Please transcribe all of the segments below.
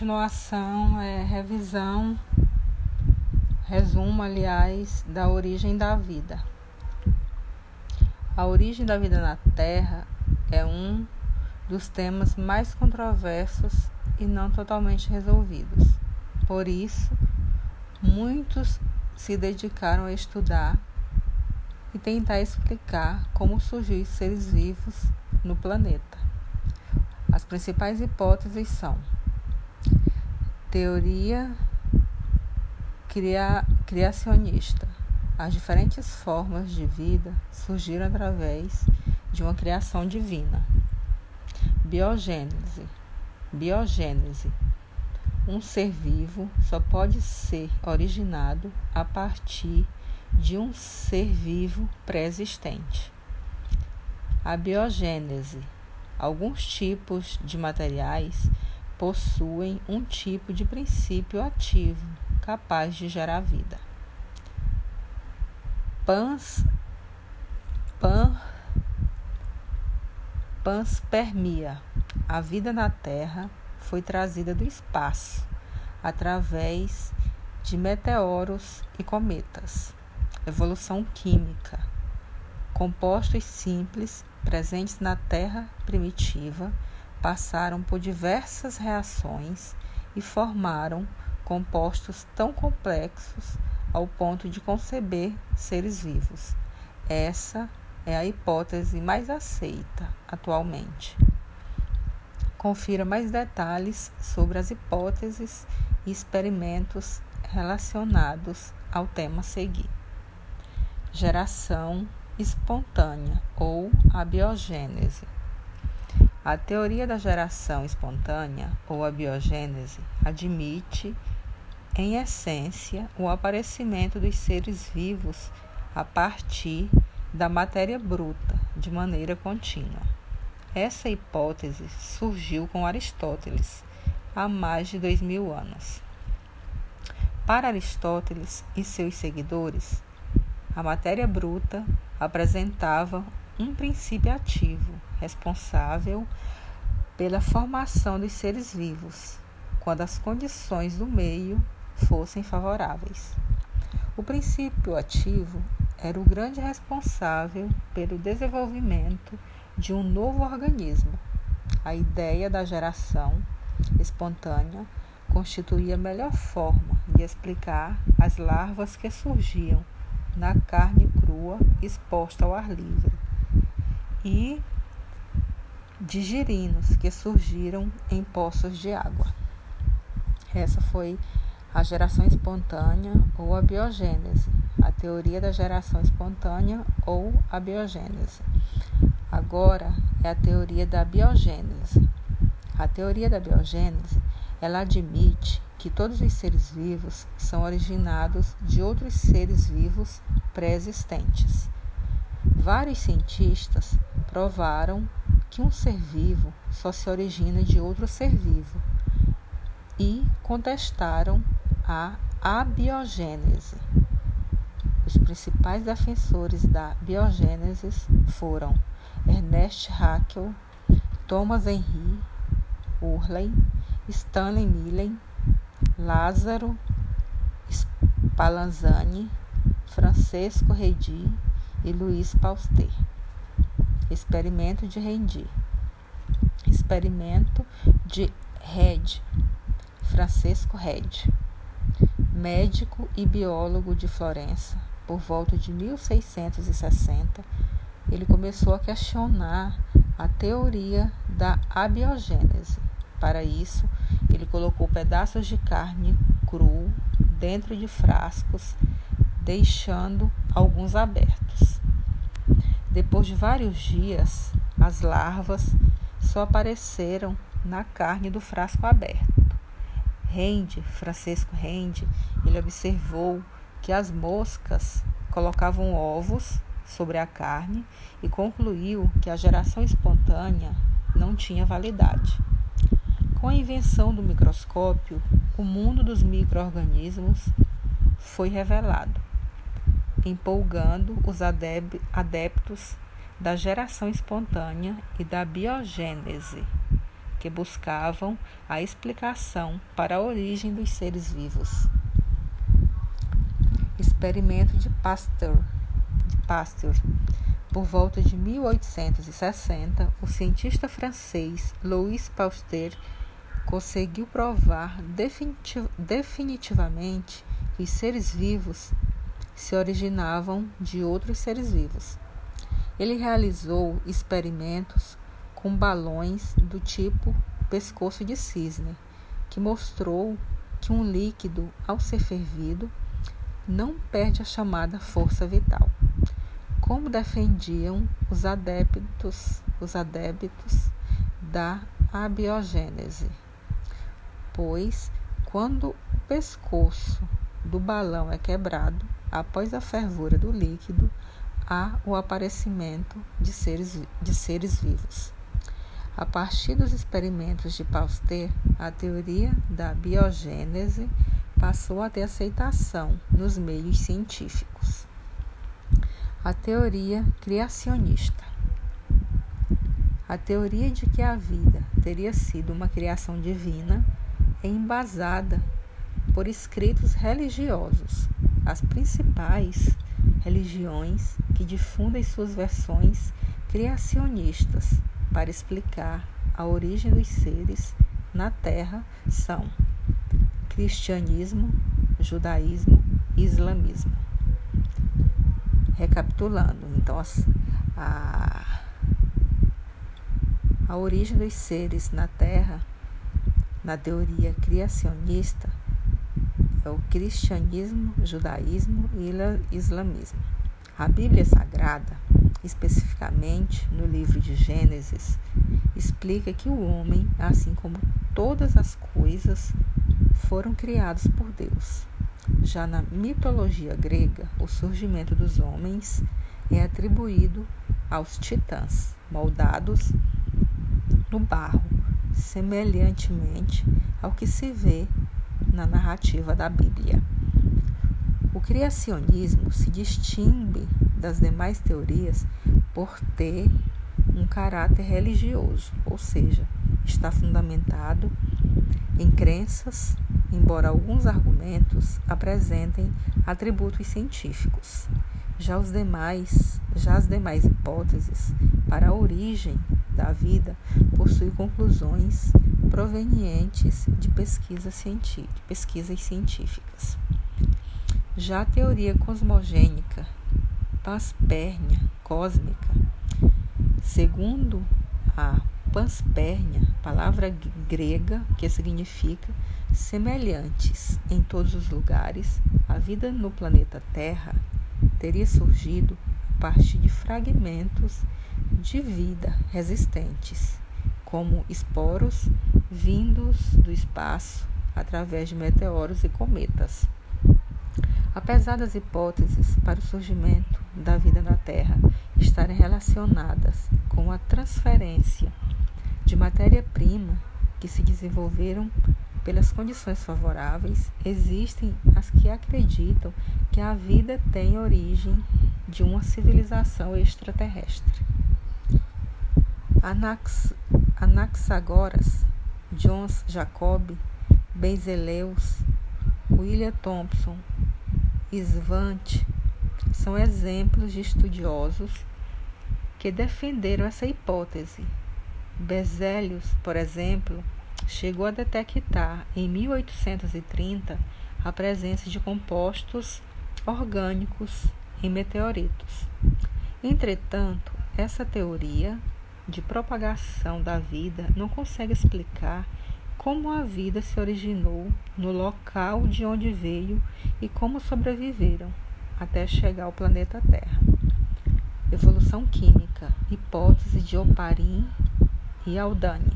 continuação, é revisão, resumo, aliás, da origem da vida. A origem da vida na Terra é um dos temas mais controversos e não totalmente resolvidos. Por isso, muitos se dedicaram a estudar e tentar explicar como surgiu seres vivos no planeta. As principais hipóteses são teoria cria, criacionista. As diferentes formas de vida surgiram através de uma criação divina. Biogênese. Biogênese. Um ser vivo só pode ser originado a partir de um ser vivo pré-existente. A biogênese. Alguns tipos de materiais possuem um tipo de princípio ativo capaz de gerar vida. Pans, pan, panspermia. A vida na Terra foi trazida do espaço através de meteoros e cometas. Evolução química. Compostos simples presentes na Terra primitiva passaram por diversas reações e formaram compostos tão complexos ao ponto de conceber seres vivos. Essa é a hipótese mais aceita atualmente. Confira mais detalhes sobre as hipóteses e experimentos relacionados ao tema a seguir. Geração espontânea ou a biogênese. A teoria da geração espontânea, ou a biogênese, admite, em essência, o aparecimento dos seres vivos a partir da matéria bruta, de maneira contínua. Essa hipótese surgiu com Aristóteles há mais de dois mil anos. Para Aristóteles e seus seguidores, a matéria bruta apresentava um princípio ativo responsável pela formação dos seres vivos, quando as condições do meio fossem favoráveis. O princípio ativo era o grande responsável pelo desenvolvimento de um novo organismo. A ideia da geração espontânea constituía a melhor forma de explicar as larvas que surgiam na carne crua exposta ao ar livre e de girinos que surgiram em poços de água. Essa foi a geração espontânea ou a biogênese, a teoria da geração espontânea ou a biogênese. Agora é a teoria da biogênese. A teoria da biogênese, ela admite que todos os seres vivos são originados de outros seres vivos pré-existentes. Vários cientistas provaram que um ser vivo só se origina de outro ser vivo e contestaram a abiogênese. Os principais defensores da biogênese foram Ernest Haeckel, Thomas Henry Hurley, Stanley Millen, Lázaro Spallanzani, Francesco Redi e Luiz Pasteur. Experimento de Rendi. Experimento de Red. Francisco Red. Médico e biólogo de Florença, por volta de 1660, ele começou a questionar a teoria da abiogênese. Para isso, ele colocou pedaços de carne cru dentro de frascos, deixando alguns abertos. Depois de vários dias, as larvas só apareceram na carne do frasco aberto. Rende, Francisco Rende, ele observou que as moscas colocavam ovos sobre a carne e concluiu que a geração espontânea não tinha validade. Com a invenção do microscópio, o mundo dos microorganismos foi revelado empolgando os adeptos da geração espontânea e da biogênese. que buscavam a explicação para a origem dos seres vivos. Experimento de Pasteur. De Pasteur. Por volta de 1860, o cientista francês Louis Pasteur conseguiu provar definitivamente que os seres vivos se originavam de outros seres vivos. Ele realizou experimentos com balões do tipo pescoço de cisne, que mostrou que um líquido, ao ser fervido, não perde a chamada força vital. Como defendiam os adeptos, os adeptos da abiogênese. Pois, quando o pescoço do balão é quebrado, após a fervura do líquido, há o aparecimento de seres, de seres vivos. A partir dos experimentos de Pasteur, a teoria da biogênese passou a ter aceitação nos meios científicos. A teoria criacionista. A teoria de que a vida teria sido uma criação divina é embasada por escritos religiosos. As principais religiões que difundem suas versões criacionistas para explicar a origem dos seres na Terra são cristianismo, judaísmo e islamismo. Recapitulando, então a, a origem dos seres na Terra, na teoria criacionista, o cristianismo, judaísmo e islamismo. A Bíblia Sagrada, especificamente no livro de Gênesis, explica que o homem, assim como todas as coisas, foram criados por Deus. Já na mitologia grega, o surgimento dos homens é atribuído aos titãs, moldados no barro, semelhantemente ao que se vê na narrativa da Bíblia. O criacionismo se distingue das demais teorias por ter um caráter religioso, ou seja, está fundamentado em crenças, embora alguns argumentos apresentem atributos científicos. Já os demais, já as demais hipóteses para a origem da vida possuem conclusões provenientes de pesquisa científica, pesquisas científicas. Já a teoria cosmogênica, paspérnia cósmica, segundo a panspernia, palavra grega que significa semelhantes em todos os lugares, a vida no planeta Terra teria surgido a partir de fragmentos de vida resistentes, como esporos vindos do espaço através de meteoros e cometas. Apesar das hipóteses para o surgimento da vida na Terra estarem relacionadas com a transferência de matéria-prima que se desenvolveram pelas condições favoráveis, existem as que acreditam que a vida tem origem de uma civilização extraterrestre. Anax, Anaxagoras, Johns Jacob, Bezeleus, William Thompson, Svante são exemplos de estudiosos que defenderam essa hipótese. Berzelius, por exemplo, chegou a detectar em 1830 a presença de compostos orgânicos em meteoritos. Entretanto, essa teoria de propagação da vida não consegue explicar como a vida se originou no local de onde veio e como sobreviveram até chegar ao planeta Terra. Evolução química, hipótese de Oparin e Aldani.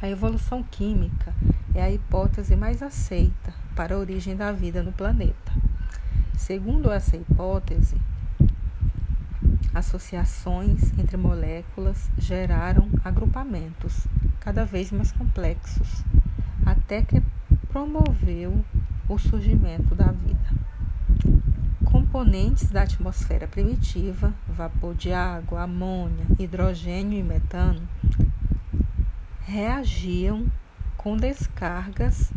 A evolução química é a hipótese mais aceita para a origem da vida no planeta. Segundo essa hipótese, associações entre moléculas geraram agrupamentos cada vez mais complexos, até que promoveu o surgimento da vida. Componentes da atmosfera primitiva, vapor de água, amônia, hidrogênio e metano, reagiam com descargas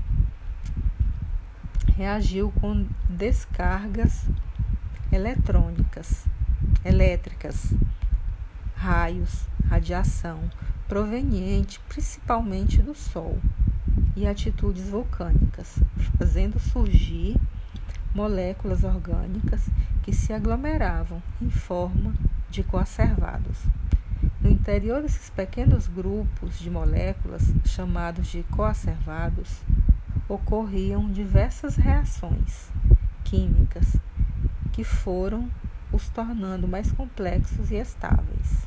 reagiu com descargas eletrônicas, elétricas, raios, radiação proveniente principalmente do Sol e atitudes vulcânicas, fazendo surgir moléculas orgânicas que se aglomeravam em forma de coacervados. No interior desses pequenos grupos de moléculas, chamados de coacervados, ocorriam diversas reações químicas que foram os tornando mais complexos e estáveis.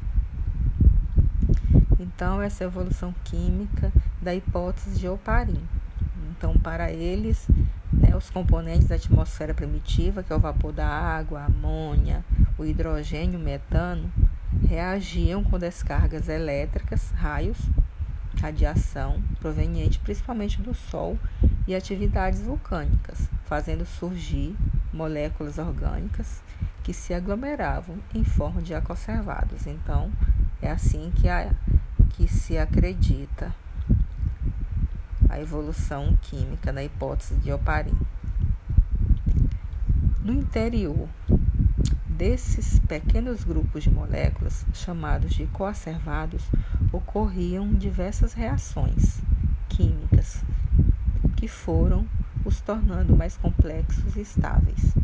Então, essa é evolução química da hipótese de Oparin. Então, para eles, né, os componentes da atmosfera primitiva, que é o vapor da água, a amônia, o hidrogênio, o metano, reagiam com descargas elétricas, raios, radiação proveniente principalmente do Sol e atividades vulcânicas, fazendo surgir moléculas orgânicas que se aglomeravam em forma de aconservados. Então, é assim que, a, que se acredita a evolução química na hipótese de Oparin. No interior desses pequenos grupos de moléculas, chamados de coacervados, ocorriam diversas reações químicas que foram os tornando mais complexos e estáveis.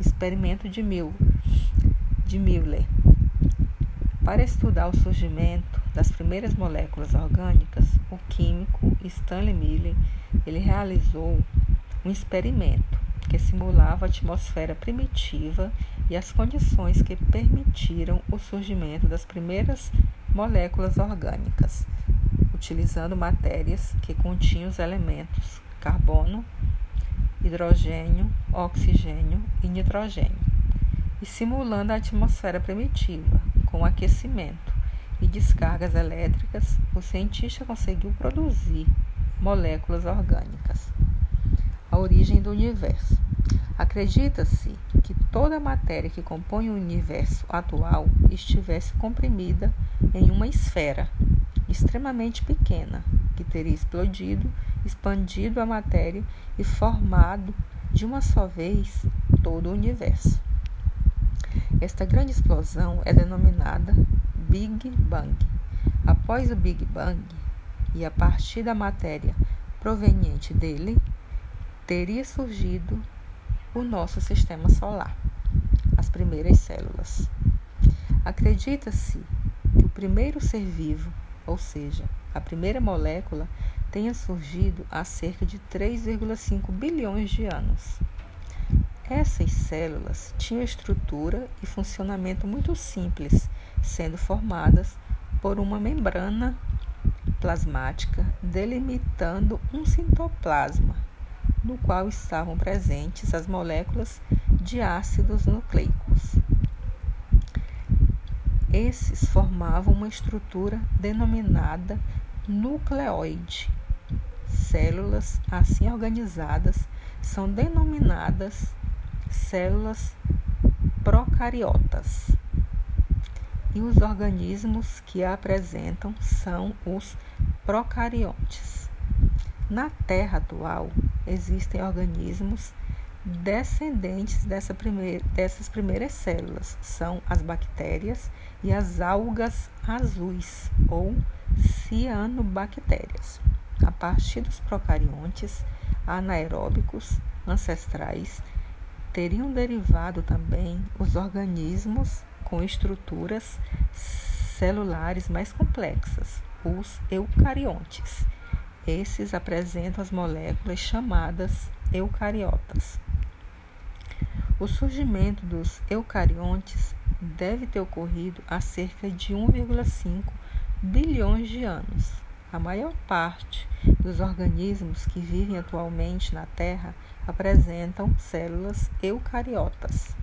Experimento de, Mil, de Miller. Para estudar o surgimento das primeiras moléculas orgânicas, o químico Stanley Miller ele realizou um experimento que simulava a atmosfera primitiva e as condições que permitiram o surgimento das primeiras moléculas orgânicas, utilizando matérias que continham os elementos carbono, hidrogênio, oxigênio e nitrogênio, e simulando a atmosfera primitiva, com aquecimento e descargas elétricas, o cientista conseguiu produzir moléculas orgânicas. A origem do universo. Acredita-se que toda a matéria que compõe o universo atual estivesse comprimida em uma esfera extremamente pequena, que teria explodido expandido a matéria e formado de uma só vez todo o universo. Esta grande explosão é denominada Big Bang. Após o Big Bang, e a partir da matéria proveniente dele, teria surgido o nosso sistema solar, as primeiras células. Acredita-se que o primeiro ser vivo, ou seja, a primeira molécula, tenha surgido há cerca de 3,5 bilhões de anos. Essas células tinham estrutura e funcionamento muito simples, sendo formadas por uma membrana plasmática delimitando um citoplasma, no qual estavam presentes as moléculas de ácidos nucleicos. Esses formavam uma estrutura denominada nucleoide, Células assim organizadas são denominadas células procariotas. E os organismos que a apresentam são os procariontes. Na Terra atual, existem organismos descendentes dessa primeira, dessas primeiras células, são as bactérias e as algas azuis ou cianobactérias a partir dos procariontes anaeróbicos ancestrais, teriam derivado também os organismos com estruturas celulares mais complexas, os eucariontes. Esses apresentam as moléculas chamadas eucariotas. O surgimento dos eucariontes deve ter ocorrido há cerca de 1,5 bilhões de anos. A maior parte dos organismos que vivem atualmente na Terra apresentam células eucariotas.